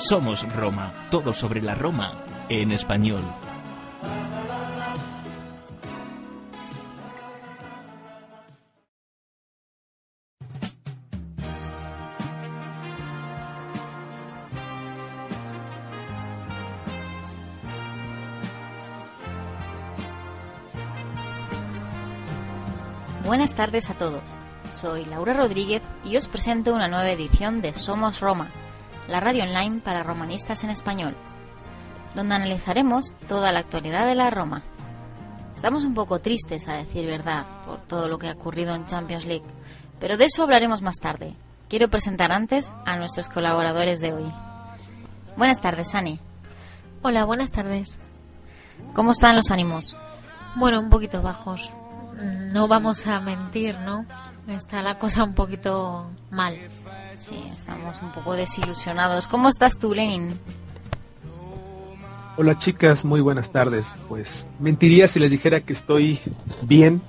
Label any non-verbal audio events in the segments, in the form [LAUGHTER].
Somos Roma, todo sobre la Roma en español. Buenas tardes a todos. Soy Laura Rodríguez y os presento una nueva edición de Somos Roma, la radio online para romanistas en español, donde analizaremos toda la actualidad de la Roma. Estamos un poco tristes, a decir verdad, por todo lo que ha ocurrido en Champions League, pero de eso hablaremos más tarde. Quiero presentar antes a nuestros colaboradores de hoy. Buenas tardes, Ani. Hola, buenas tardes. ¿Cómo están los ánimos? Bueno, un poquito bajos. No vamos a mentir, ¿no? Está la cosa un poquito mal. Sí, estamos un poco desilusionados. ¿Cómo estás tú, Lenin? Hola chicas, muy buenas tardes. Pues mentiría si les dijera que estoy bien.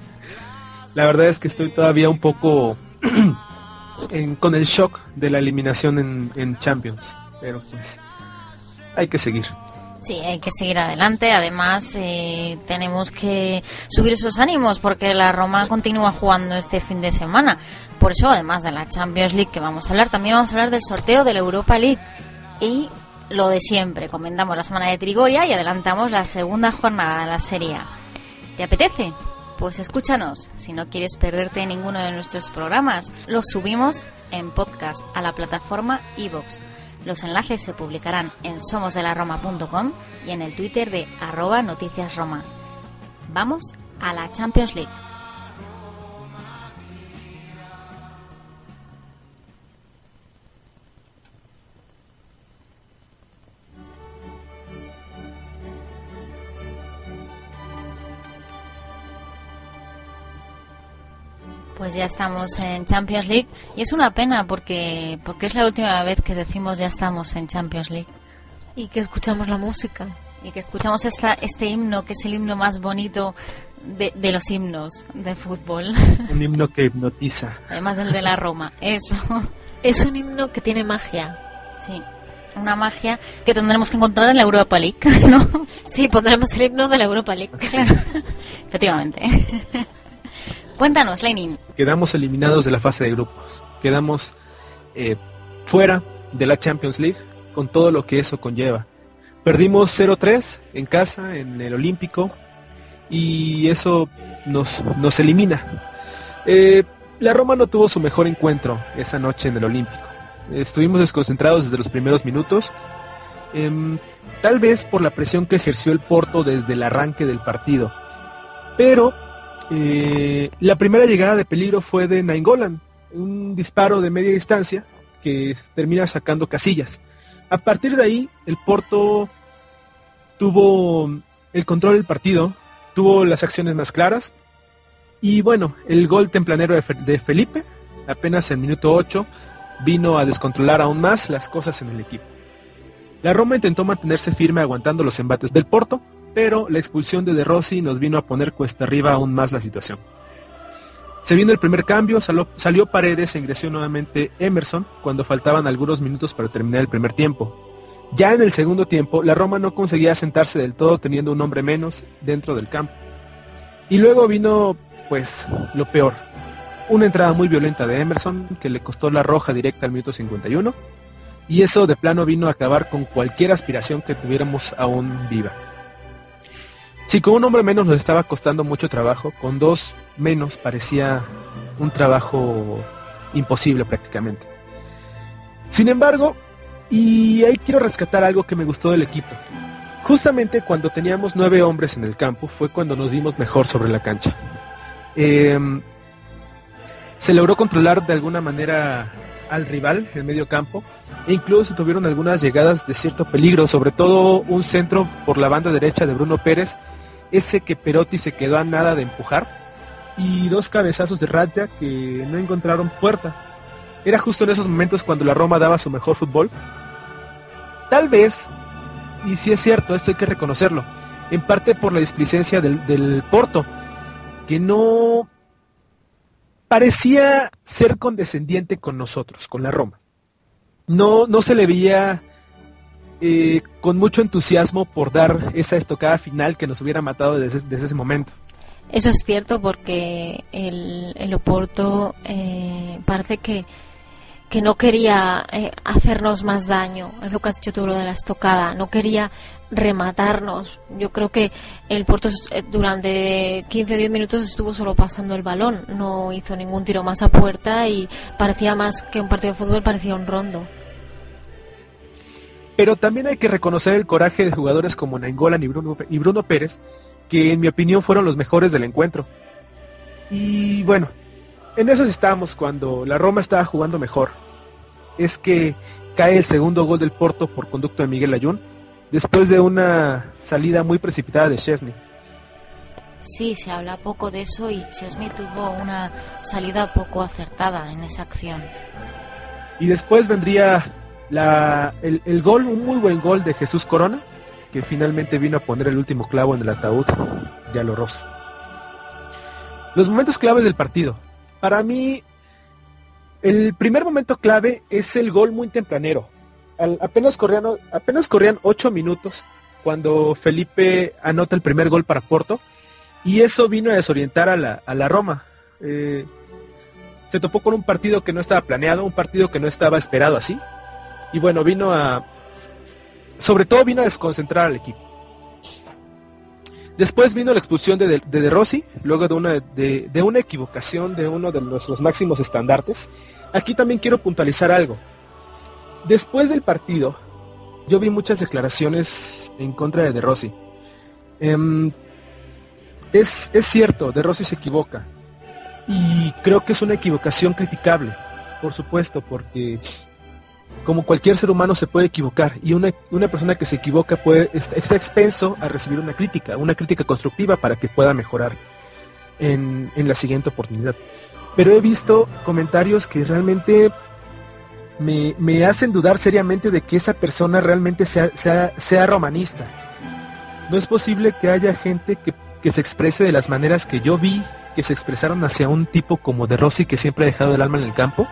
La verdad es que estoy todavía un poco [CLEARS THROAT] en- con el shock de la eliminación en, en Champions. Pero pues hay que seguir. Sí, hay que seguir adelante. Además, eh, tenemos que subir esos ánimos porque la Roma continúa jugando este fin de semana. Por eso, además de la Champions League que vamos a hablar, también vamos a hablar del sorteo de la Europa League. Y lo de siempre, comentamos la semana de Trigoria y adelantamos la segunda jornada de la Serie. ¿Te apetece? Pues escúchanos. Si no quieres perderte ninguno de nuestros programas, los subimos en podcast a la plataforma iVoox. Los enlaces se publicarán en somosdelaroma.com y en el Twitter de arroba noticias Roma. Vamos a la Champions League. Pues ya estamos en Champions League y es una pena porque porque es la última vez que decimos ya estamos en Champions League Y que escuchamos la música. y que escuchamos esta, este himno que es el himno más bonito de, de los himnos de fútbol, [LAUGHS] Un himno que hipnotiza. además del de la Roma. Eso, Es un himno que tiene magia. sí, una magia que tendremos que encontrar en la Europa League, [LAUGHS] ¿no? Sí, pondremos el himno de la Europa League. Claro, efectivamente. Cuéntanos, Lenin. Quedamos eliminados de la fase de grupos. Quedamos eh, fuera de la Champions League con todo lo que eso conlleva. Perdimos 0-3 en casa, en el Olímpico, y eso nos, nos elimina. Eh, la Roma no tuvo su mejor encuentro esa noche en el Olímpico. Estuvimos desconcentrados desde los primeros minutos, em, tal vez por la presión que ejerció el Porto desde el arranque del partido. Pero eh, la primera llegada de peligro fue de Nainggolan, un disparo de media distancia que termina sacando casillas. A partir de ahí, el Porto tuvo el control del partido, tuvo las acciones más claras y bueno, el gol templanero de, de Felipe, apenas en minuto 8, vino a descontrolar aún más las cosas en el equipo. La Roma intentó mantenerse firme aguantando los embates del Porto, pero la expulsión de De Rossi nos vino a poner cuesta arriba aún más la situación. Se vino el primer cambio, salió, Paredes e ingresó nuevamente Emerson cuando faltaban algunos minutos para terminar el primer tiempo. Ya en el segundo tiempo, la Roma no conseguía sentarse del todo teniendo un hombre menos dentro del campo. Y luego vino, pues, lo peor. Una entrada muy violenta de Emerson que le costó la roja directa al minuto 51. Y eso de plano vino a acabar con cualquier aspiración que tuviéramos aún viva. Si con un hombre menos nos estaba costando mucho trabajo, con dos menos parecía un trabajo imposible prácticamente. Sin embargo, y ahí quiero rescatar algo que me gustó del equipo. Justamente cuando teníamos nueve hombres en el campo fue cuando nos vimos mejor sobre la cancha. Em, se logró controlar de alguna manera al rival en medio campo e incluso tuvieron algunas llegadas de cierto peligro, sobre todo un centro por la banda derecha de Bruno Pérez, ese que Perotti se quedó a nada de empujar, y dos cabezazos de Raja que no encontraron puerta. Era justo en esos momentos cuando la Roma daba su mejor fútbol. Tal vez, y si es cierto, esto hay que reconocerlo, en parte por la displicencia del, del Porto, que no parecía ser condescendiente con nosotros, con la Roma. No, no se le veía eh, con mucho entusiasmo por dar esa estocada final que nos hubiera matado desde, ese momento. Eso es cierto porque el, el Oporto eh, parece que, que no quería eh, hacernos más daño, es lo que has dicho tú lo de la estocada, no quería rematarnos. Yo creo que el Porto durante 15 o 10 minutos estuvo solo pasando el balón, no hizo ningún tiro más a puerta y parecía más que un partido de fútbol, parecía un rondo. Pero también hay que reconocer el coraje de jugadores como Nainggolan y Bruno, y Bruno Pérez, que en mi opinión fueron los mejores del encuentro. Y bueno, en eso estábamos cuando la Roma estaba jugando mejor. Es que cae el segundo gol del Porto por conducto de Miguel Ayun, después de una salida muy precipitada de Chesney. Sí, se habla poco de eso y Chesney tuvo una salida poco acertada en esa acción. Y después vendría el, gol, un muy buen gol de Jesús Corona, que finalmente vino a poner el último clavo en el ataúd, ya lo. Los momentos claves del partido. Para mí, el primer momento clave es el gol muy tempranero. apenas, corrían, apenas corrían ocho minutos cuando Felipe anota el primer gol para Porto y eso vino a desorientar a la, a la Roma. Eh, se topó con un partido que no estaba planeado, un partido que no estaba esperado así, y bueno, vino a, sobre todo vino a desconcentrar al equipo. Después vino la expulsión de De, de, Rossi, luego de una, de, de, una equivocación de uno de nuestros máximos estandartes. Aquí también quiero puntualizar algo. Después del partido, yo vi muchas declaraciones en contra de De Rossi. Em, es, es cierto, De Rossi se equivoca. Y creo que es una equivocación criticable, por supuesto, porque como cualquier ser humano se puede equivocar y una, persona que se equivoca puede está, expenso a recibir una crítica, una crítica constructiva para que pueda mejorar en, la siguiente oportunidad. Pero he visto comentarios que realmente me, hacen dudar seriamente de que esa persona realmente sea, sea, romanista. No es posible que haya gente que, que se exprese de las maneras que yo vi que se expresaron hacia un tipo como de Rossi que siempre ha dejado el alma en el campo.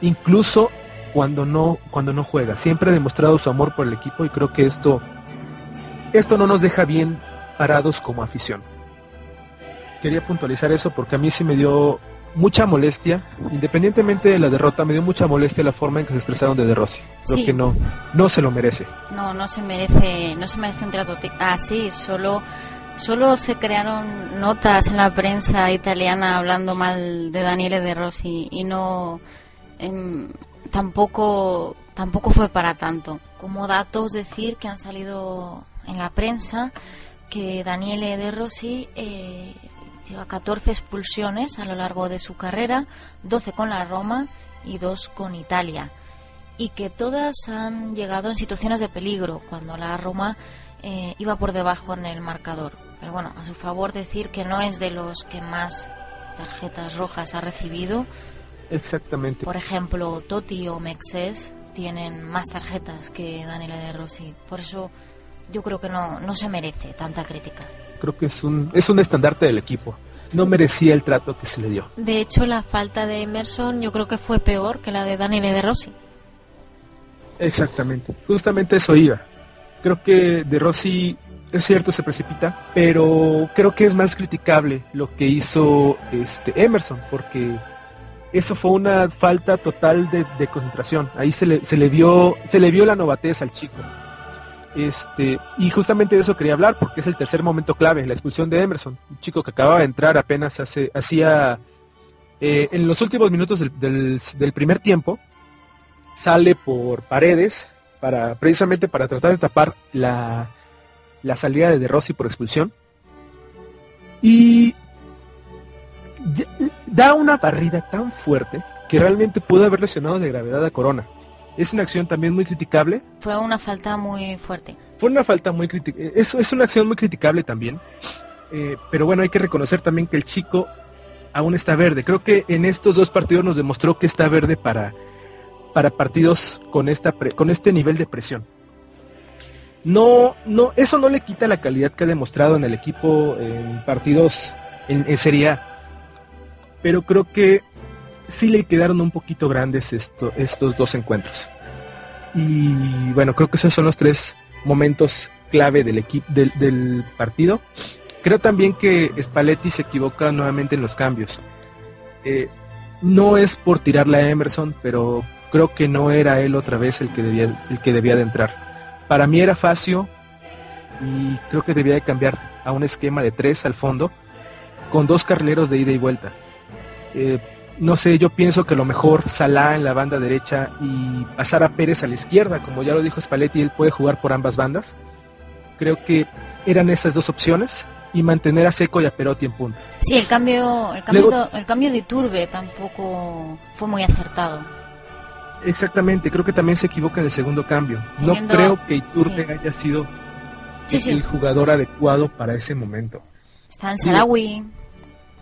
Incluso cuando no, cuando no juega. Siempre ha demostrado su amor por el equipo y creo que esto, esto no nos deja bien parados como afición. Quería puntualizar eso porque a mí sí me dio mucha molestia, independientemente de la derrota, me dio mucha molestia la forma en que se expresaron de De Rossi. Creo que no, no se lo merece. No, no se merece, no se merece un trato así, solo solo se crearon notas en la prensa italiana hablando mal de Daniele De Rossi y no em, tampoco, tampoco fue para tanto. Como datos decir que han salido en la prensa que Daniele De Rossi eh, lleva 14 expulsiones a lo largo de su carrera, 12 con la Roma y 2 con Italia. Y que todas han llegado en situaciones de peligro cuando la Roma eh, iba por debajo en el marcador. Pero bueno, a su favor decir que no es de los que más tarjetas rojas ha recibido, Exactamente. Por ejemplo, Totti o Mexes tienen más tarjetas que Daniela de Rossi. Por eso yo creo que no, no se merece tanta crítica. Creo que es un, es un estandarte del equipo. No merecía el trato que se le dio. De hecho, la falta de Emerson yo creo que fue peor que la de Daniela de Rossi. Exactamente. Justamente eso iba. Creo que de Rossi es cierto se precipita, pero creo que es más criticable lo que hizo este Emerson, porque eso fue una falta total de, concentración. Ahí se le, se le vio, se le vio la novatez al chico. Este, y justamente de eso quería hablar, porque es el tercer momento clave, la expulsión de Emerson, un chico que acababa de entrar apenas hace, hacía eh, en los últimos minutos del, del, primer tiempo, sale por paredes para precisamente para tratar de tapar la, la salida de De Rossi por expulsión. Y da una barrida tan fuerte que realmente pudo haber lesionado de gravedad a Corona. Es una acción también muy criticable. Fue una falta muy fuerte. Fue una falta muy criticable. Es, es una acción muy criticable también. Eh, pero bueno, hay que reconocer también que el chico aún está verde. Creo que en estos dos partidos nos demostró que está verde para, para partidos con, esta con este nivel de presión. No, no, eso no le quita la calidad que ha demostrado en el equipo en partidos en, en Serie A pero creo que sí le quedaron un poquito grandes esto, estos dos encuentros. Y bueno, creo que esos son los tres momentos clave del equipo del partido. Creo también que Spalletti se equivoca nuevamente en los cambios. Eh, no es por tirarle a Emerson, pero creo que no era él otra vez el que debía, el que debía de entrar. Para mí era Facio y creo que debía de cambiar a un esquema de tres al fondo con dos carrileros de ida y vuelta. Eh, no sé, yo pienso que lo mejor Salah en la banda derecha y pasar a Pérez a la izquierda, como ya lo dijo Spalletti, él puede jugar por ambas bandas. Creo que eran esas dos opciones y mantener a Seco y a Perotti en punto. Sí, el cambio, el cambio, Luego, el cambio de Iturbe tampoco fue muy acertado. Exactamente, creo que también se equivoca en el segundo cambio. Teniendo, no creo que Iturbe sí. haya sido sí, el sí. jugador adecuado para ese momento. Está en Sarawi.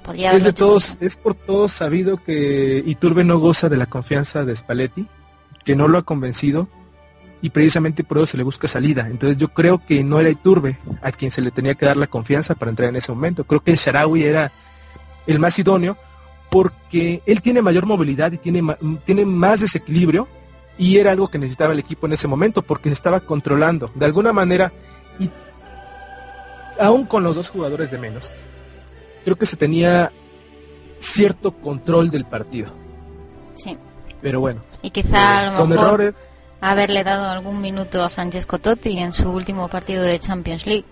Podría es, de todos, es por todos sabido que Iturbe no goza de la confianza de Spalletti, que no lo ha convencido y precisamente por eso se le busca salida. Entonces yo creo que no era Iturbe a quien se le tenía que dar la confianza para entrar en ese momento. Creo que el Sharawi era el más idóneo porque él tiene mayor movilidad y tiene, tiene más desequilibrio y era algo que necesitaba el equipo en ese momento porque se estaba controlando. De alguna manera, y aún con los dos jugadores de menos, creo que se tenía cierto control del partido. Sí. Pero bueno. Y quizá eh, son mejor errores. haberle dado algún minuto a Francesco Totti en su último partido de Champions League.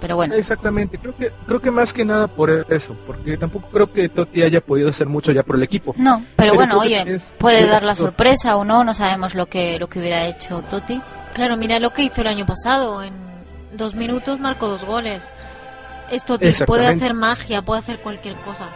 Pero bueno. Exactamente, creo que creo que más que nada por eso, porque tampoco creo que Totti haya podido hacer mucho ya por el equipo. No, pero, pero bueno, oye, es, puede dar la sorpresa o no, no sabemos lo que lo que hubiera hecho Totti. Claro, mira lo que hizo el año pasado, en dos minutos marcó dos goles. Esto puede hacer magia, puede hacer cualquier cosa.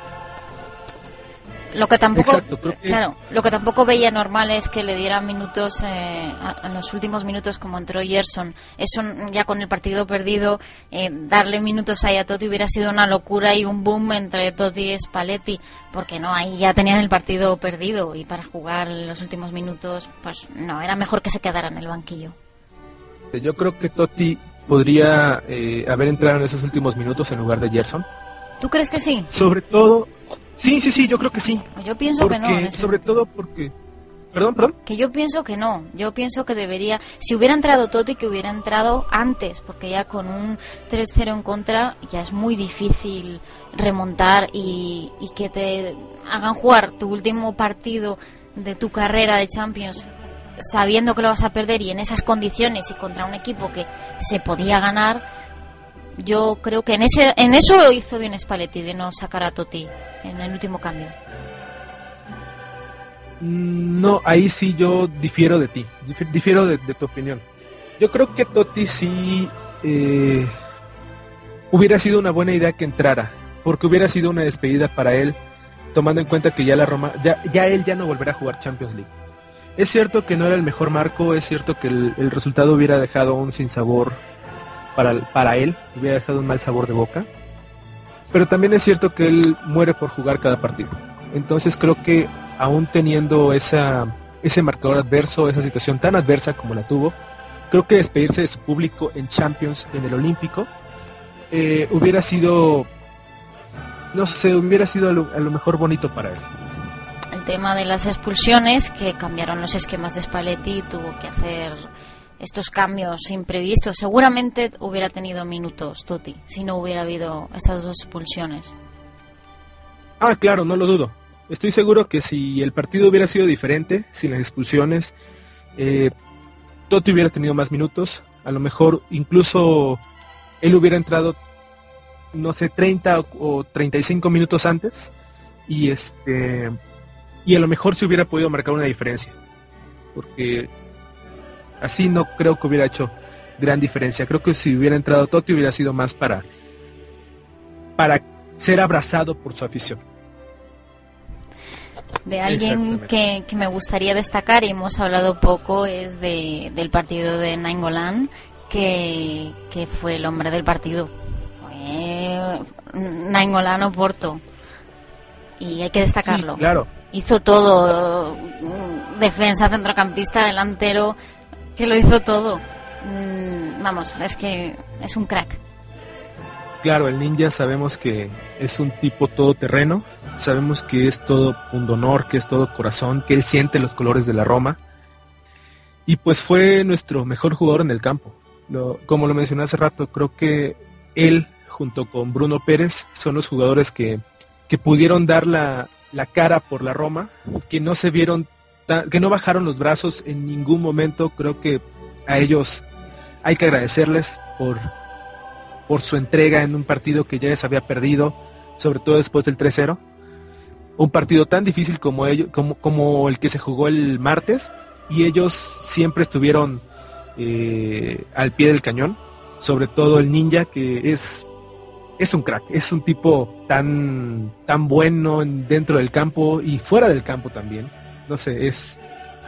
Lo que tampoco, Exacto, que... claro, lo que tampoco veía normal es que le dieran minutos eh, en los últimos minutos como entró Gerson. Eso ya con el partido perdido, eh, darle minutos ahí a Totti hubiera sido una locura y un boom entre Totti y Spalletti, porque no, ahí ya tenían el partido perdido y para jugar los últimos minutos, pues no, era mejor que se quedara en el banquillo. Yo creo que Totti podría eh, haber entrado en esos últimos minutos en lugar de Gerson. ¿Tú crees que sí? Sobre todo, sí, sí, sí, yo creo que sí. Yo pienso porque, que no. Ese... Sobre todo porque... Perdón, perdón. Que yo pienso que no. Yo pienso que debería... Si hubiera entrado Totti, que hubiera entrado antes, porque ya con un 3-0 en contra ya es muy difícil remontar y, y que te hagan jugar tu último partido de tu carrera de Champions sabiendo que lo vas a perder y en esas condiciones y contra un equipo que se podía ganar, yo creo que en ese en eso hizo bien Spalletti de no sacar a Totti en el último cambio. No, ahí sí yo difiero de ti, difiero de, de tu opinión. Yo creo que Totti sí eh, hubiera sido una buena idea que entrara, porque hubiera sido una despedida para él, tomando en cuenta que ya la Roma, ya, ya él ya no volverá a jugar Champions League. Es cierto que no era el mejor marco, es cierto que el, resultado hubiera dejado un sinsabor para, para él, hubiera dejado un mal sabor de boca, pero también es cierto que él muere por jugar cada partido. Entonces creo que aún teniendo ese marcador adverso, esa situación tan adversa como la tuvo, creo que despedirse de su público en Champions, en el Olímpico, eh, hubiera sido, no sé, hubiera sido a lo mejor bonito para él tema de las expulsiones, que cambiaron los esquemas de Spalletti, tuvo que hacer estos cambios imprevistos. Seguramente hubiera tenido minutos Totti si no hubiera habido estas dos expulsiones. Ah, claro, no lo dudo. Estoy seguro que si el partido hubiera sido diferente, sin las expulsiones, eh, Totti hubiera tenido más minutos. A lo mejor incluso él hubiera entrado, no sé, 30 o 35 minutos antes. Y este y a lo mejor se hubiera podido marcar una diferencia. Porque así no creo que hubiera hecho gran diferencia. Creo que si hubiera entrado Totti hubiera sido más para, para ser abrazado por su afición. De alguien que, que, me gustaría destacar, y hemos hablado poco, es de, del partido de Nainggolan, que, que fue el hombre del partido. Fue Nainggolan Oporto. Y hay que destacarlo. Sí, claro hizo todo, defensa, centrocampista, delantero, que lo hizo todo. Vamos, es que es un crack. Claro, el ninja sabemos que es un tipo todoterreno, sabemos que es todo pundonor, que es todo corazón, que él siente los colores de la Roma. y pues fue nuestro mejor jugador en el campo. como lo mencioné hace rato, creo que él junto con Bruno Pérez son los jugadores que, que pudieron dar la, cara por la Roma, que no se vieron, que no bajaron los brazos en ningún momento. Creo que a ellos hay que agradecerles por, por su entrega en un partido que ya se había perdido, sobre todo después del 3-0. Un partido tan difícil como, ellos, como, como el que se jugó el martes, y ellos siempre estuvieron eh, al pie del cañón, sobre todo el ninja que es es un crack, es un tipo tan tan bueno dentro del campo y fuera del campo también. No sé, es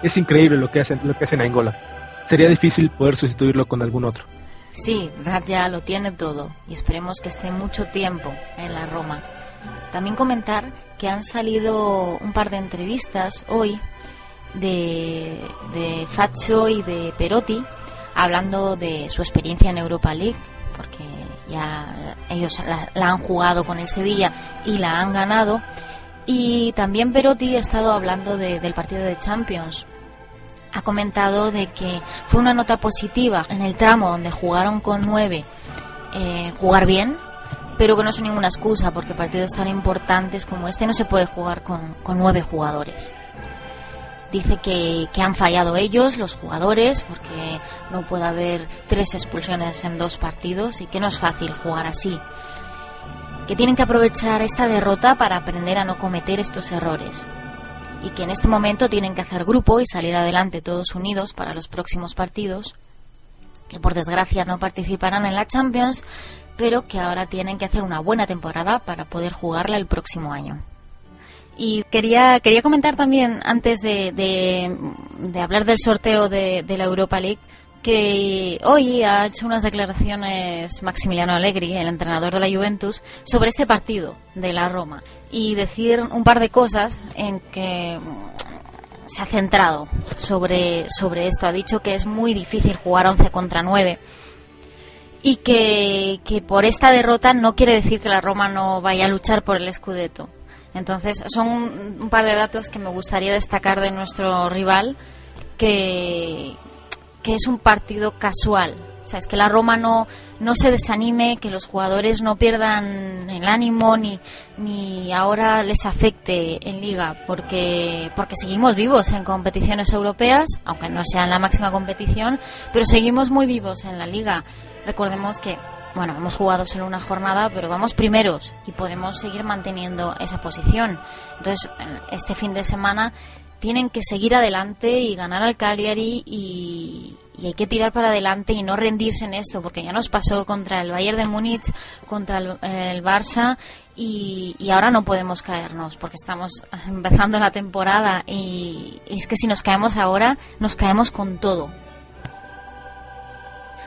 es increíble lo que hacen lo que hacen a Angola. Sería difícil poder sustituirlo con algún otro. Sí, ya lo tiene todo y esperemos que esté mucho tiempo en la Roma. También comentar que han salido un par de entrevistas hoy de, de Faccio y de Perotti hablando de su experiencia en Europa League, ya ellos la, han jugado con el Sevilla y la han ganado. Y también Perotti ha estado hablando del partido de Champions. Ha comentado de que fue una nota positiva en el tramo donde jugaron con nueve, eh, jugar bien, pero que no es ninguna excusa porque partidos tan importantes como este no se puede jugar con, con nueve jugadores. Dice que, han fallado ellos, los jugadores, porque no puede haber tres expulsiones en dos partidos y que no es fácil jugar así. Que tienen que aprovechar esta derrota para aprender a no cometer estos errores. Y que en este momento tienen que hacer grupo y salir adelante todos unidos para los próximos partidos. Que por desgracia no participarán en la Champions, pero que ahora tienen que hacer una buena temporada para poder jugarla el próximo año. Y quería, quería comentar también, antes de, de, hablar del sorteo de, la Europa League, que hoy ha hecho unas declaraciones Maximiliano Allegri, el entrenador de la Juventus, sobre este partido de la Roma. Y decir un par de cosas en que se ha centrado sobre, sobre esto. Ha dicho que es muy difícil jugar 11 contra 9 y que, que por esta derrota no quiere decir que la Roma no vaya a luchar por el Scudetto. Entonces, son un, par de datos que me gustaría destacar de nuestro rival, que, que es un partido casual. O sea, es que la Roma no, no se desanime, que los jugadores no pierdan el ánimo ni, ni ahora les afecte en liga, porque, porque seguimos vivos en competiciones europeas, aunque no sea en la máxima competición, pero seguimos muy vivos en la liga. Recordemos que bueno, hemos jugado solo una jornada, pero vamos primeros y podemos seguir manteniendo esa posición. Entonces, este fin de semana tienen que seguir adelante y ganar al Cagliari y, hay que tirar para adelante y no rendirse en esto, porque ya nos pasó contra el Bayern de Múnich, contra el, Barça y, ahora no podemos caernos porque estamos [LAUGHS] empezando la temporada y es que si nos caemos ahora, nos caemos con todo.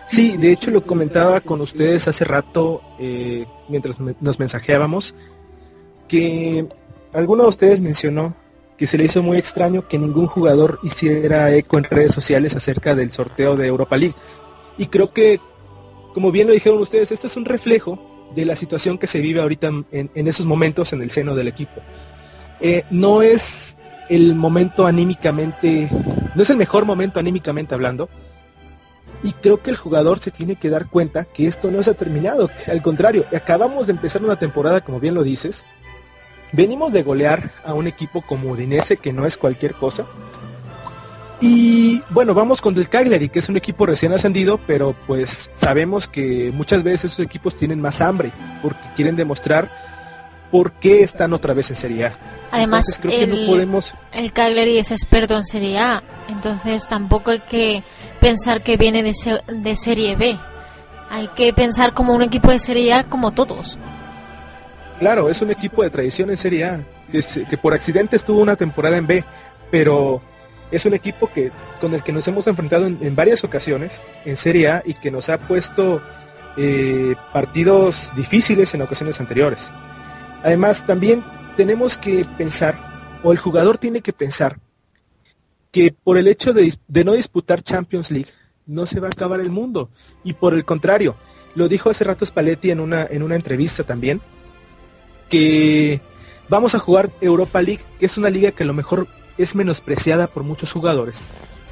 Sí, de hecho lo comentaba con ustedes hace rato eh, mientras nos mensajeábamos que alguno de ustedes mencionó que se le hizo muy extraño que ningún jugador hiciera eco en redes sociales acerca del sorteo de Europa League. Y creo que, como bien lo dijeron ustedes, esto es un reflejo de la situación que se vive ahorita en, esos momentos en el seno del equipo. Eh, no es el momento anímicamente, no es el mejor momento anímicamente hablando, y creo que el jugador se tiene que dar cuenta que esto no se ha terminado. al contrario, acabamos de empezar una temporada, como bien lo dices. Venimos de golear a un equipo como Udinese, que no es cualquier cosa. Y bueno, vamos con el Cagliari, que es un equipo recién ascendido, pero pues sabemos que muchas veces esos equipos tienen más hambre, porque quieren demostrar por qué están otra vez en Serie A. Además, el, podemos... el Cagliari es experto en Serie A, entonces tampoco hay que pensar que viene de, de Serie B. Hay que pensar como un equipo de Serie A como todos. Claro, es un equipo de tradición en Serie A, que, por accidente estuvo una temporada en B, pero es un equipo que con el que nos hemos enfrentado en, varias ocasiones en Serie A y que nos ha puesto eh, partidos difíciles en ocasiones anteriores. Además, también tenemos que pensar, o el jugador tiene que pensar, que por el hecho de, no disputar Champions League no se va a acabar el mundo. Y por el contrario, lo dijo hace rato Spalletti en una, en una entrevista también, que vamos a jugar Europa League, que es una liga que a lo mejor es menospreciada por muchos jugadores,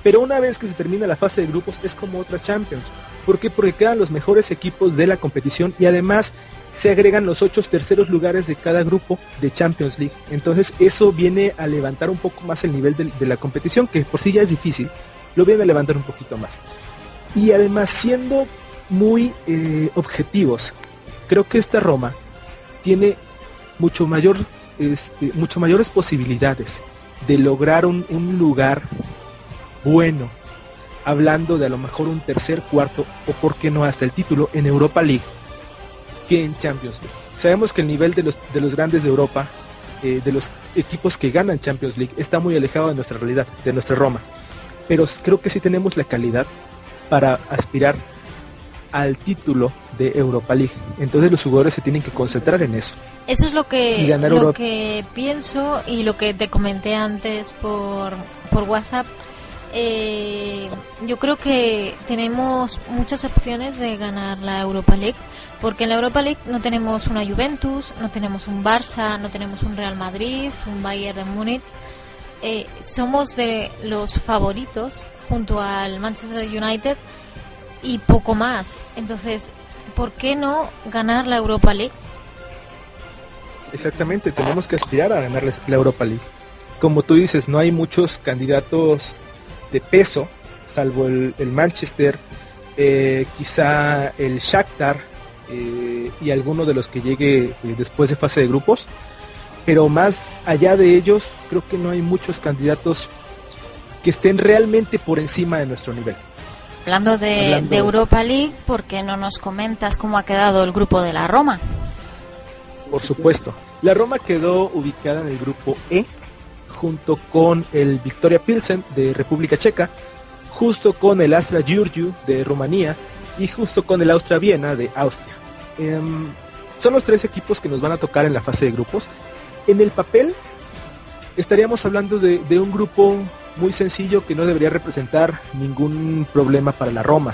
Pero una vez que se termina la fase de grupos es como otra Champions. ¿Por qué? Porque quedan los mejores equipos de la competición y además se agregan los ocho terceros lugares de cada grupo de Champions League. Entonces eso viene a levantar un poco más el nivel de, la competición, que por sí ya es difícil, lo viene a levantar un poquito más. Y además siendo muy eh, objetivos, creo que esta Roma tiene mucho mayor, este, mucho mayores posibilidades de lograr un, un lugar bueno, hablando de a lo mejor un tercer, cuarto o por qué no hasta el título en Europa League que en Champions League. Sabemos que el nivel de los, de los grandes de Europa, eh, de los equipos que ganan Champions League, está muy alejado de nuestra realidad, de nuestra Roma. Pero creo que sí tenemos la calidad para aspirar al título de Europa League. Entonces los jugadores se tienen que concentrar en eso. Eso es lo que, lo que pienso y lo que te comenté antes por, por WhatsApp. Eh, yo creo que tenemos muchas opciones de ganar la Europa League, porque en la Europa League no tenemos una Juventus, no tenemos un Barça, no tenemos un Real Madrid, un Bayern de Múnich. Eh, somos de los favoritos junto al Manchester United y poco más. Entonces, ¿por qué no ganar la Europa League? Exactamente, tenemos que aspirar a ganar la Europa League. Como tú dices, no hay muchos candidatos de peso, salvo el, Manchester, eh, quizá el Shakhtar eh, y alguno de los que llegue eh, después de fase de grupos. Pero más allá de ellos, creo que no hay muchos candidatos que estén realmente por encima de nuestro nivel. Hablando de, Europa League, ¿por qué no nos comentas cómo ha quedado el grupo de la Roma? Por supuesto. La Roma quedó ubicada en el grupo E, junto con el Victoria Pilsen de República Checa, justo con el Astra Giurgiu de Rumanía y justo con el Austria Viena de Austria. Em, son los tres equipos que nos van a tocar en la fase de grupos. En el papel estaríamos hablando de un grupo muy sencillo que no debería representar ningún problema para la Roma.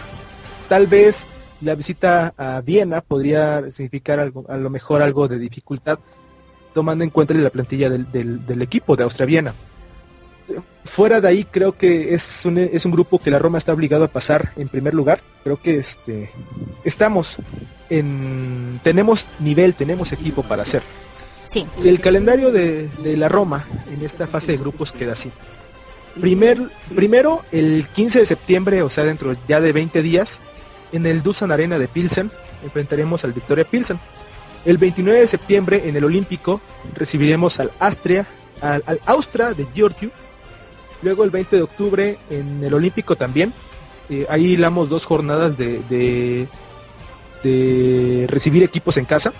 Tal vez la visita a Viena podría significar algo, a lo mejor algo de dificultad, tomando en cuenta la plantilla del, equipo de Austria-Viena. Fuera de ahí creo que es un, es un grupo que la Roma está obligado a pasar en primer lugar. Creo que este estamos en tenemos nivel, tenemos equipo para hacer. Sí. El calendario de, de la Roma en esta fase de grupos queda así. Primer, primero, el 15 de septiembre, o sea, dentro ya de 20 días, en el Dusan Arena de Pilsen, enfrentaremos al Victoria Pilsen. El 29 de septiembre, en el Olímpico, recibiremos al Astria, al, Austria de Giorgio. Luego el 20 de octubre, en el Olímpico también. Eh, ahí hilamos dos jornadas de, de, de recibir equipos en casa.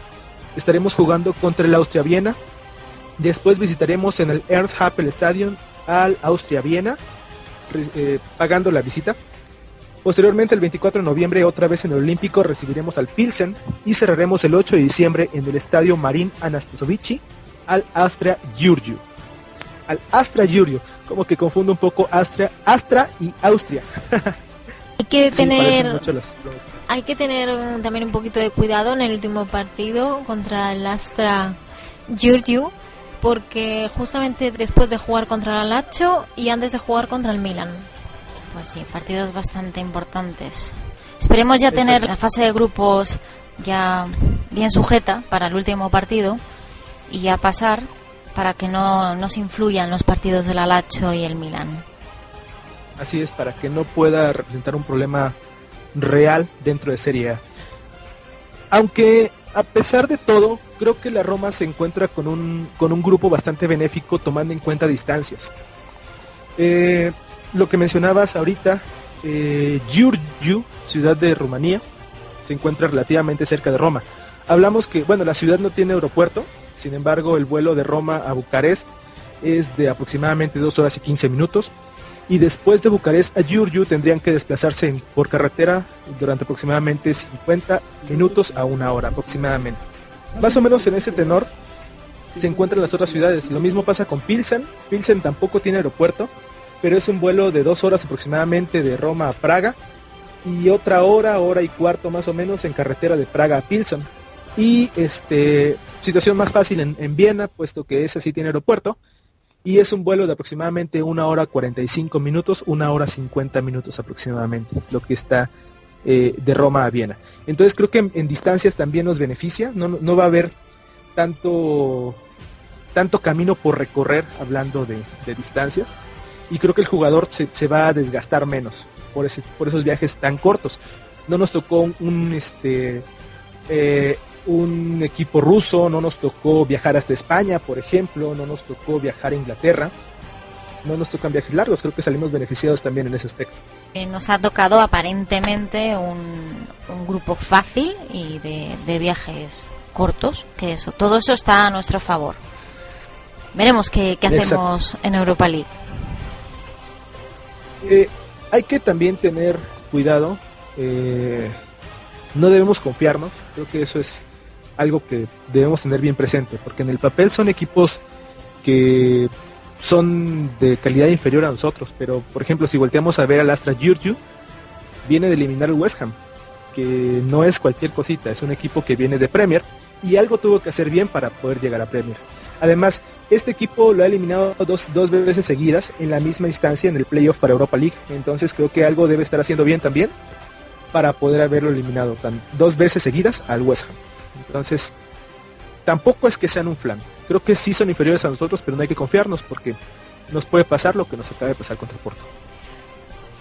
Estaremos jugando contra el Austria Viena. Después visitaremos en el Ernst Happel Stadium al Austria-Viena, eh, pagando la visita. Posteriormente, el 24 de noviembre, otra vez en el Olímpico, recibiremos al Pilsen y cerraremos el 8 de diciembre en el Estadio Marín Anastasovici al Astra Giurgiu. Al Astra Giurgiu, como que confundo un poco Astra, Astra y Austria. Hay que [LAUGHS] tener hay que tener también un poquito de cuidado en el último partido contra el Astra Giurgiu porque justamente después de jugar contra el Lazio y antes de jugar contra el Milan. Pues sí, partidos bastante importantes. Esperemos ya tener la fase de grupos ya bien sujeta para el último partido y ya pasar para que no nos influyan los partidos del Lazio y el Milan. Así es, para que no pueda representar un problema real dentro de Serie A. Aunque a pesar de todo, creo que la Roma se encuentra con un, con un grupo bastante benéfico tomando en cuenta distancias. Eh, lo que mencionabas ahorita, eh, Giurgiu, ciudad de Rumanía, se encuentra relativamente cerca de Roma. Hablamos que, bueno, la ciudad no tiene aeropuerto, sin embargo el vuelo de Roma a Bucarest es de aproximadamente 2 horas y 15 minutos y después de Bucarest a Giurgiu tendrían que desplazarse por carretera durante aproximadamente 50 minutos a una hora aproximadamente. Más o menos en ese tenor se encuentran las otras ciudades. Lo mismo pasa con Pilsen. Pilsen tampoco tiene aeropuerto, pero es un vuelo de dos horas aproximadamente de Roma a Praga y otra hora, hora y cuarto más o menos en carretera de Praga a Pilsen. Y este situación más fácil en, en Viena, puesto que ese sí tiene aeropuerto y es un vuelo de aproximadamente una hora 45 minutos, una hora 50 minutos aproximadamente, lo que está eh, de Roma a Viena. Entonces creo que en, distancias también nos beneficia, no, no, va a haber tanto, tanto camino por recorrer hablando de, distancias y creo que el jugador se, se, va a desgastar menos por, ese, por esos viajes tan cortos. No nos tocó un, este, eh, un equipo ruso, no nos tocó viajar hasta España, por ejemplo, no nos tocó viajar a Inglaterra, no nos tocan viajes largos, creo que salimos beneficiados también en ese aspecto. Eh, nos ha tocado aparentemente un, un grupo fácil y de, viajes cortos, que eso, todo eso está a nuestro favor. Veremos qué, hacemos en Europa League. Eh, hay que también tener cuidado, eh, no debemos confiarnos, creo que eso es algo que debemos tener bien presente, porque en el papel son equipos que son de calidad inferior a nosotros, pero por ejemplo si volteamos a ver al Astra Giurgiu, viene de eliminar el West Ham, que no es cualquier cosita, es un equipo que viene de Premier y algo tuvo que hacer bien para poder llegar a Premier. Además, este equipo lo ha eliminado dos, dos veces seguidas en la misma instancia en el playoff para Europa League, entonces creo que algo debe estar haciendo bien también para poder haberlo eliminado dos veces seguidas al West Ham. Entonces, tampoco es que sean un flan. Creo que sí son inferiores a nosotros, pero no hay que confiarnos porque nos puede pasar lo que nos acaba de pasar contra Porto.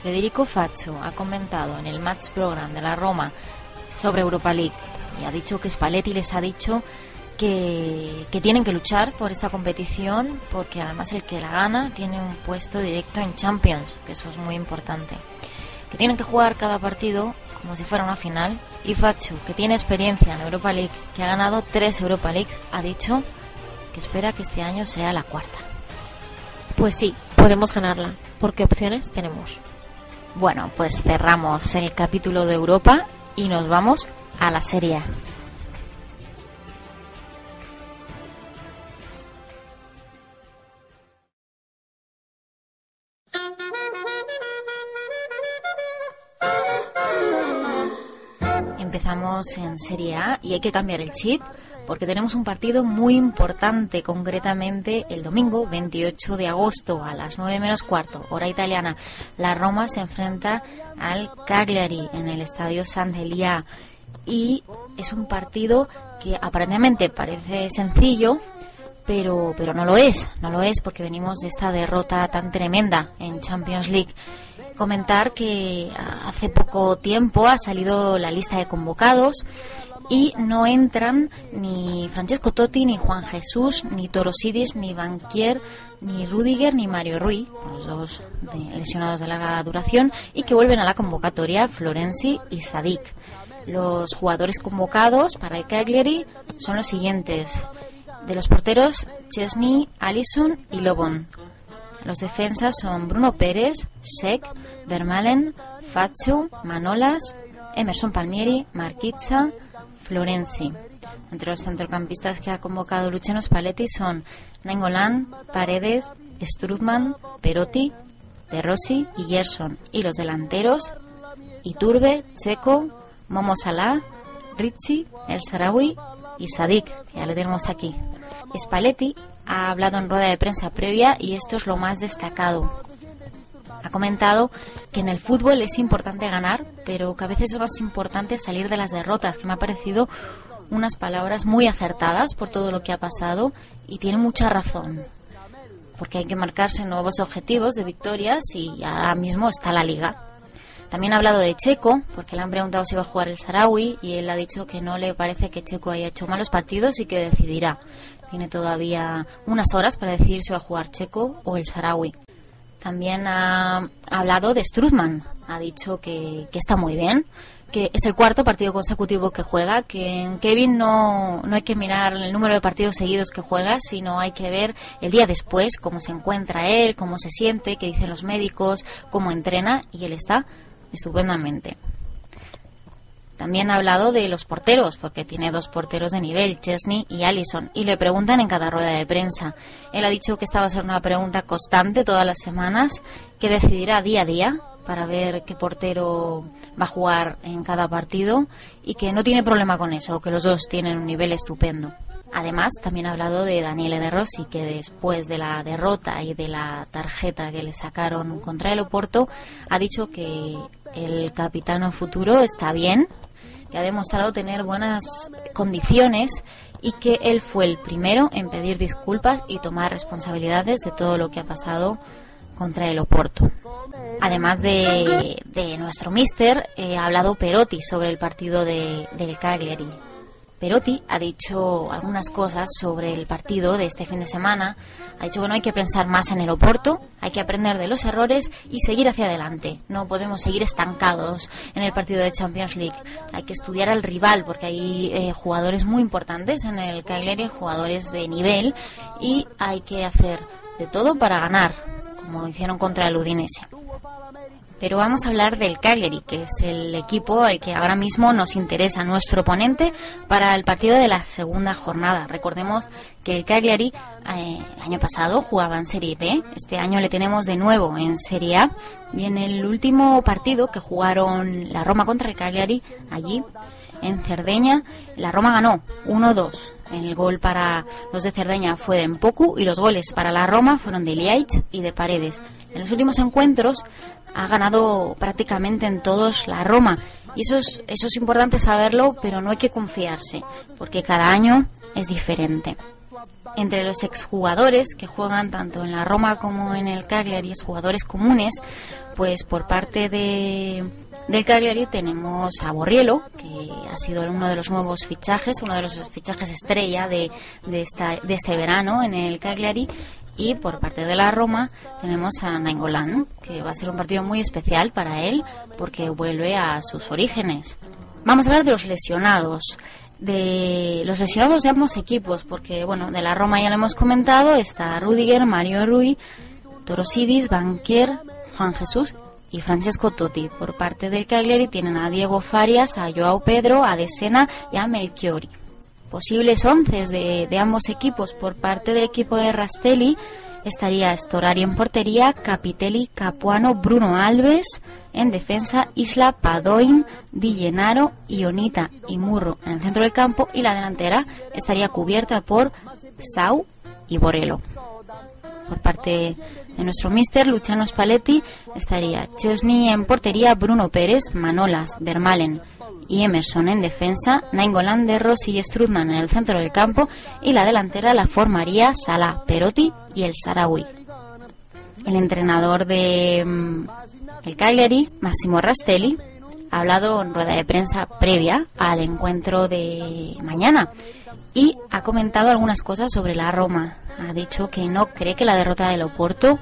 Federico Faccio ha comentado en el Match Program de la Roma sobre Europa League y ha dicho que Spalletti les ha dicho que, que, tienen que luchar por esta competición porque además el que la gana tiene un puesto directo en Champions, que eso es muy importante que tienen que jugar cada partido como si fuera una final. Y Fachu, que tiene experiencia en Europa League, que ha ganado tres Europa Leagues, ha dicho que espera que este año sea la cuarta. Pues sí, podemos ganarla, porque opciones tenemos. Bueno, pues cerramos el capítulo de Europa y nos vamos a la Serie En Serie A y hay que cambiar el chip porque tenemos un partido muy importante, concretamente el domingo 28 de agosto a las 9 menos cuarto, hora italiana. La Roma se enfrenta al Cagliari en el estadio San Delia y es un partido que aparentemente parece sencillo, pero, pero no lo es, no lo es porque venimos de esta derrota tan tremenda en Champions League comentar que hace poco tiempo ha salido la lista de convocados y no entran ni Francesco Totti, ni Juan Jesús, ni Torosidis, ni Banquier, ni Rudiger, ni Mario Rui, los dos lesionados de larga duración, y que vuelven a la convocatoria Florenzi y Sadik. Los jugadores convocados para el Cagliari son los siguientes. De los porteros, Chesney, Allison y Lobon. Los defensas son Bruno Pérez, Sek, Vermalen, Faccio, Manolas, Emerson Palmieri, Marquizza, Florenzi. Entre los centrocampistas que ha convocado Luciano Spalletti son Nengolan, Paredes, Strutman, Perotti, De Rossi y Gerson. Y los delanteros, Iturbe, Checo, Momo Salah, Ricci, El Sarawi y Sadik, que ya le tenemos aquí. Spalletti ha hablado en rueda de prensa previa y esto es lo más destacado. Ha comentado que en el fútbol es importante ganar, pero que a veces es más importante salir de las derrotas, que me ha parecido unas palabras muy acertadas por todo lo que ha pasado y tiene mucha razón, porque hay que marcarse nuevos objetivos de victorias y ahora mismo está la liga. También ha hablado de Checo, porque le han preguntado si va a jugar el Sarawi y él ha dicho que no le parece que Checo haya hecho malos partidos y que decidirá. Tiene todavía unas horas para decidir si va a jugar Checo o el Sarawi. También ha, hablado de Struzman. Ha dicho que, está muy bien, que es el cuarto partido consecutivo que juega, que en Kevin no, no hay que mirar el número de partidos seguidos que juega, sino hay que ver el día después cómo se encuentra él, cómo se siente, qué dicen los médicos, cómo entrena y él está estupendamente. También ha hablado de los porteros, porque tiene dos porteros de nivel, Chesney y Allison, y le preguntan en cada rueda de prensa. Él ha dicho que esta va a ser una pregunta constante todas las semanas, que decidirá día a día para ver qué portero va a jugar en cada partido y que no tiene problema con eso, que los dos tienen un nivel estupendo. Además, también ha hablado de Daniele De Rossi, que después de la derrota y de la tarjeta que le sacaron contra el Oporto, ha dicho que el capitano futuro está bien, que ha demostrado tener buenas condiciones y que él fue el primero en pedir disculpas y tomar responsabilidades de todo lo que ha pasado contra el Oporto. Además de, nuestro mister, eh, ha hablado Perotti sobre el partido de, del Cagliari. Perotti ha dicho algunas cosas sobre el partido de este fin de semana. Ha dicho que no hay que pensar más en el Oporto, hay que aprender de los errores y seguir hacia adelante. No podemos seguir estancados en el partido de Champions League. Hay que estudiar al rival porque hay eh, jugadores muy importantes en el Cagliari, jugadores de nivel y hay que hacer de todo para ganar, como hicieron contra el Udinese. Pero vamos a hablar del Cagliari, que es el equipo al que ahora mismo nos interesa, nuestro oponente para el partido de la segunda jornada. Recordemos que el Cagliari eh, el año pasado jugaba en Serie B, este año le tenemos de nuevo en Serie A y en el último partido que jugaron la Roma contra el Cagliari allí en Cerdeña, la Roma ganó 1-2. El gol para los de Cerdeña fue de Empoku y los goles para la Roma fueron de Liaich y de Paredes. En los últimos encuentros ha ganado prácticamente en todos la Roma. Y eso es, eso es importante saberlo, pero no hay que confiarse, porque cada año es diferente. Entre los exjugadores que juegan tanto en la Roma como en el Cagliari, jugadores comunes, pues por parte de, del Cagliari tenemos a Borrielo, que ha sido uno de los nuevos fichajes, uno de los fichajes estrella de, de, esta, de este verano en el Cagliari, y por parte de la Roma tenemos a Nainggolan, que va a ser un partido muy especial para él porque vuelve a sus orígenes. Vamos a hablar de los lesionados, de los lesionados de ambos equipos, porque bueno, de la Roma ya lo hemos comentado, está Rudiger, Mario Rui, Torosidis, Banquier, Juan Jesús y Francesco Totti. Por parte del Cagliari tienen a Diego Farias, a Joao Pedro, a Desena y a Melchiori posibles once de, ambos equipos por parte del equipo de Rastelli estaría Storari en portería, Capitelli, Capuano, Bruno Alves en defensa, Isla, Padoin, Di Gennaro, Ionita y Murro en el centro del campo y la delantera estaría cubierta por Sau y Borello. Por parte de nuestro mister Luciano Spalletti estaría Chesney en portería, Bruno Pérez, Manolas, Vermalen, y Emerson en defensa, Nainggolan Rossi y Strudman en el centro del campo y la delantera la formaría Salah, Perotti y el Sarawi. El entrenador de mm, el Cagliari, Massimo Rastelli, ha hablado en rueda de prensa previa al encuentro de mañana y ha comentado algunas cosas sobre la Roma. Ha dicho que no cree que la derrota del Oporto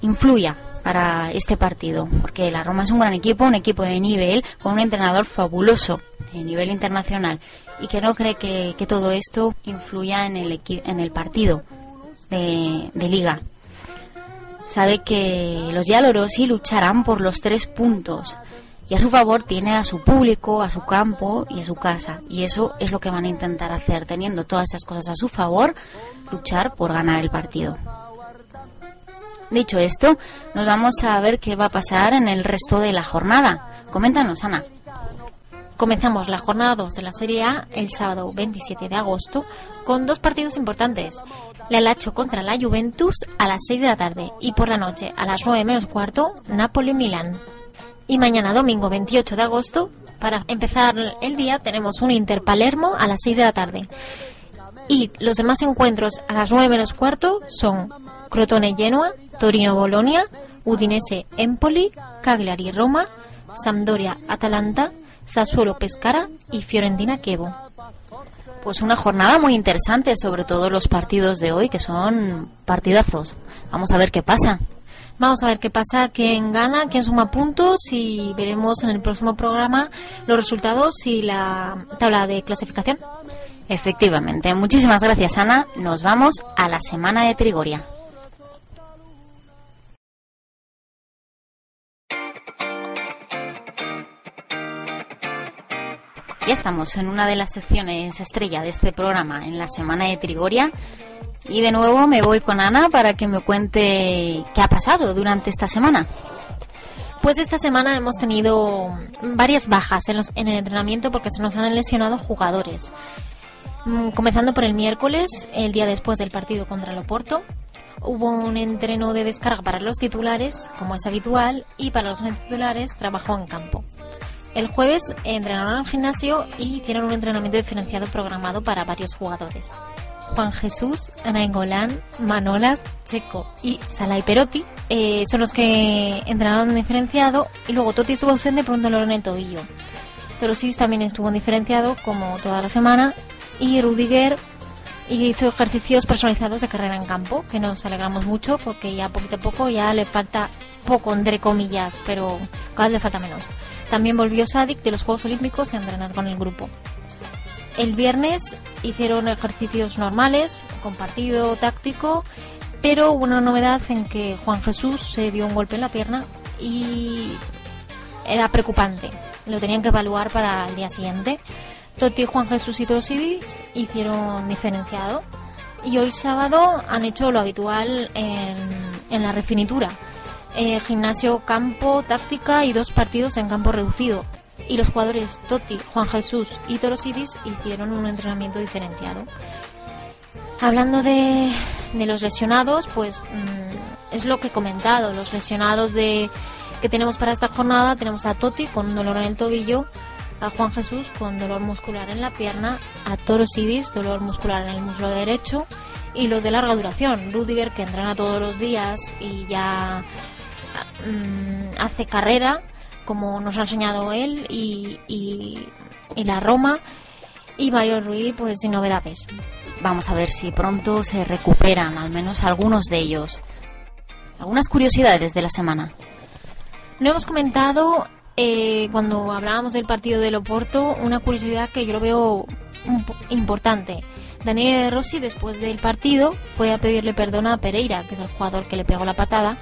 influya para este partido, porque la Roma es un gran equipo, un equipo de nivel, con un entrenador fabuloso a nivel internacional, y que no cree que, todo esto influya en el, en el partido de, liga. Sabe que los sí lucharán por los tres puntos, y a su favor tiene a su público, a su campo y a su casa. Y eso es lo que van a intentar hacer, teniendo todas esas cosas a su favor, luchar por ganar el partido. Dicho esto, nos vamos a ver qué va a pasar en el resto de la jornada. Coméntanos, Ana. Comenzamos la jornada 2 de la Serie A el sábado 27 de agosto con dos partidos importantes. La Lacho contra la Juventus a las 6 de la tarde y por la noche a las 9 menos cuarto Napoli-Milán. Y mañana domingo 28 de agosto, para empezar el día, tenemos un Inter-Palermo a las 6 de la tarde. Y los demás encuentros a las 9 menos cuarto son Crotone-Genoa, Torino-Bolonia, Udinese-Empoli, Cagliari-Roma, Sampdoria-Atalanta, Sassuolo-Pescara y Fiorentina-Kevo. Pues una jornada muy interesante, sobre todo los partidos de hoy, que son partidazos. Vamos a ver qué pasa. Vamos a ver qué pasa, quién gana, quién suma puntos y veremos en el próximo programa los resultados y la tabla de clasificación. Efectivamente. Muchísimas gracias, Ana. Nos vamos a la semana de Trigoria. Ya estamos en una de las secciones estrella de este programa, en la semana de Trigoria. Y de nuevo me voy con Ana para que me cuente qué ha pasado durante esta semana. Pues esta semana hemos tenido varias bajas en, en el entrenamiento porque se nos han lesionado jugadores. Mm, Comenzando por el miércoles, el día después del partido contra el Oporto, hubo un entreno de descarga para los titulares, como es habitual, y para los no titulares trabajó en campo. El jueves entrenaron al gimnasio y hicieron un entrenamiento diferenciado programado para varios jugadores. Juan Jesús, Nainggolan, Manolas, Checo y Salai Perotti eh, son los que entrenaron diferenciado y luego Totti estuvo ausente por un dolor en el tobillo. Torosis también estuvo en diferenciado como toda la semana y Rudiger hizo ejercicios personalizados de carrera en campo, que nos alegramos mucho porque ya poquito a poco ya le falta poco, entre comillas, pero cada vez le falta menos. También volvió Sadik de los Juegos Olímpicos a entrenar con el grupo. El viernes hicieron ejercicios normales, con partido táctico, pero hubo una novedad en que Juan Jesús se dio un golpe en la pierna y era preocupante. Lo tenían que evaluar para el día siguiente. Totti, Juan Jesús y Trosidis hicieron diferenciado. Y hoy sábado han hecho lo habitual en, en la refinitura. Eh, gimnasio, campo, táctica y dos partidos en campo reducido. Y los jugadores Totti, Juan Jesús y Torosidis hicieron un entrenamiento diferenciado. Hablando de, de los lesionados, pues mm, es lo que he comentado. Los lesionados de que tenemos para esta jornada tenemos a Totti con un dolor en el tobillo, a Juan Jesús con dolor muscular en la pierna, a Torosidis dolor muscular en el muslo derecho y los de larga duración, Rudiger que entrena todos los días y ya mm, hace carrera como nos ha enseñado él y, y, y la Roma y Mario Ruiz pues sin novedades. Vamos a ver si pronto se recuperan, al menos algunos de ellos. Algunas curiosidades de la semana. No hemos comentado eh, cuando hablábamos del partido del Oporto una curiosidad que yo lo veo importante. Daniel Rossi después del partido fue a pedirle perdón a Pereira, que es el jugador que le pegó la patada,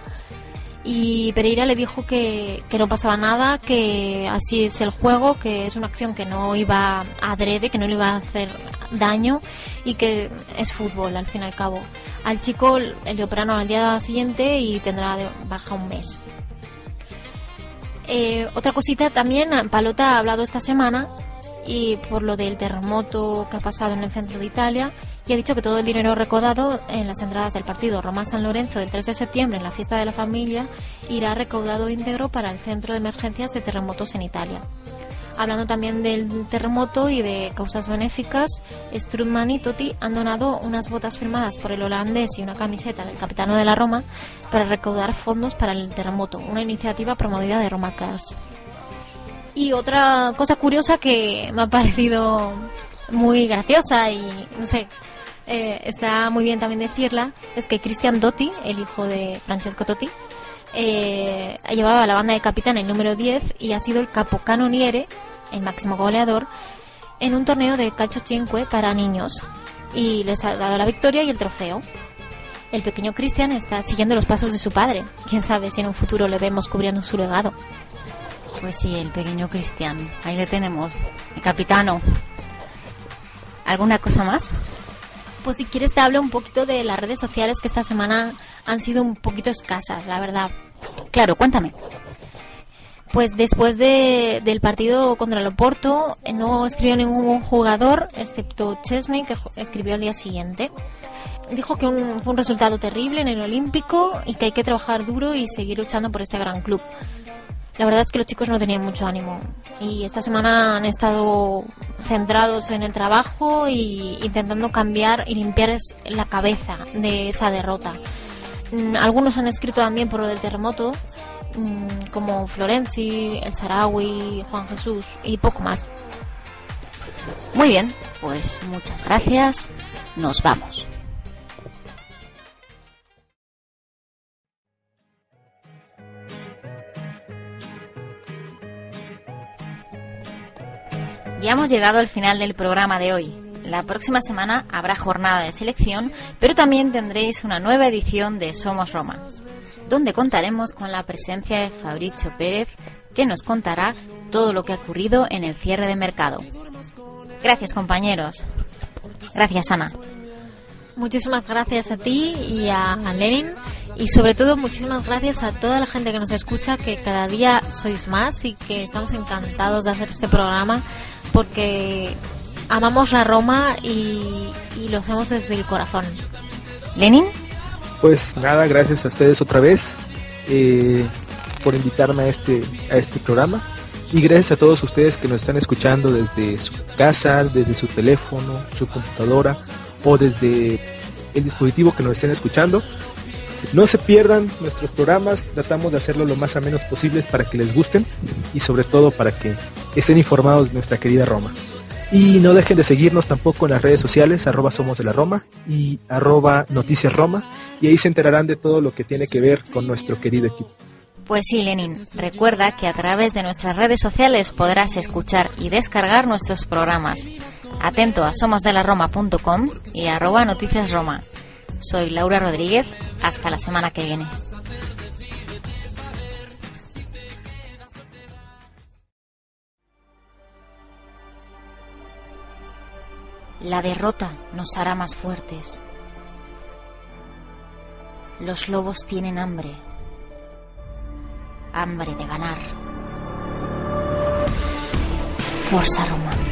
y Pereira le dijo que, que no pasaba nada, que así es el juego, que es una acción que no iba a adrede, que no le iba a hacer daño y que es fútbol al fin y al cabo. Al chico le operaron al día siguiente y tendrá de baja un mes. Eh, otra cosita también, Palota ha hablado esta semana y por lo del terremoto que ha pasado en el centro de Italia y ha dicho que todo el dinero recaudado en las entradas del partido Roma-San Lorenzo del 3 de septiembre en la fiesta de la familia irá recaudado íntegro para el centro de emergencias de terremotos en Italia. Hablando también del terremoto y de causas benéficas, Strutman y Totti han donado unas botas firmadas por el holandés y una camiseta del capitano de la Roma para recaudar fondos para el terremoto, una iniciativa promovida de Roma Cars. Y otra cosa curiosa que me ha parecido muy graciosa y no sé, eh, está muy bien también decirla, es que Cristian Dotti, el hijo de Francesco Totti, eh, llevaba la banda de capitán el número 10 y ha sido el capocannoniere, el máximo goleador, en un torneo de calcio cinque para niños y les ha dado la victoria y el trofeo. El pequeño Cristian está siguiendo los pasos de su padre. Quién sabe si en un futuro le vemos cubriendo su legado. Pues sí, el pequeño Cristian. Ahí le tenemos. El capitano. ¿Alguna cosa más? Pues si quieres te hablo un poquito de las redes sociales que esta semana han sido un poquito escasas, la verdad. Claro, cuéntame. Pues después de, del partido contra el Oporto no escribió ningún jugador excepto Chesney que escribió al día siguiente. Dijo que fue un resultado terrible en el Olímpico y que hay que trabajar duro y seguir luchando por este gran club. La verdad es que los chicos no tenían mucho ánimo y esta semana han estado centrados en el trabajo y intentando cambiar y limpiar la cabeza de esa derrota. Mm, Algunos han escrito también por lo del terremoto, mm, como Florenzi, El Sarawi, Juan Jesús y poco más. Muy bien, pues muchas gracias. Nos vamos. Ya hemos llegado al final del programa de hoy. La próxima semana habrá jornada de selección, pero también tendréis una nueva edición de Somos Roma, donde contaremos con la presencia de Fabricio Pérez, que nos contará todo lo que ha ocurrido en el cierre de mercado. Gracias, compañeros. Gracias, Ana. Muchísimas gracias a ti y a, Lenin y sobre todo muchísimas gracias a toda la gente que nos escucha, que cada día sois más y que estamos encantados de hacer este programa porque amamos la Roma y, y lo hacemos desde el corazón. Lenin. Pues nada, gracias a ustedes otra vez eh, por invitarme a este, a este programa. Y gracias a todos ustedes que nos están escuchando desde su casa, desde su teléfono, su computadora o desde el dispositivo que nos estén escuchando. No se pierdan nuestros programas, tratamos de hacerlo lo más a menos posibles para que les gusten y sobre todo para que estén informados de nuestra querida Roma. Y no dejen de seguirnos tampoco en las redes sociales, arroba somos de la Roma y arroba noticias Roma, y ahí se enterarán de todo lo que tiene que ver con nuestro querido equipo. Pues sí, Lenin, recuerda que a través de nuestras redes sociales podrás escuchar y descargar nuestros programas. Atento a somosdelaroma.com y arroba noticias Roma. Soy Laura Rodríguez, hasta la semana que viene. La derrota nos hará más fuertes. Los lobos tienen hambre. Hambre de ganar. Forza Roma.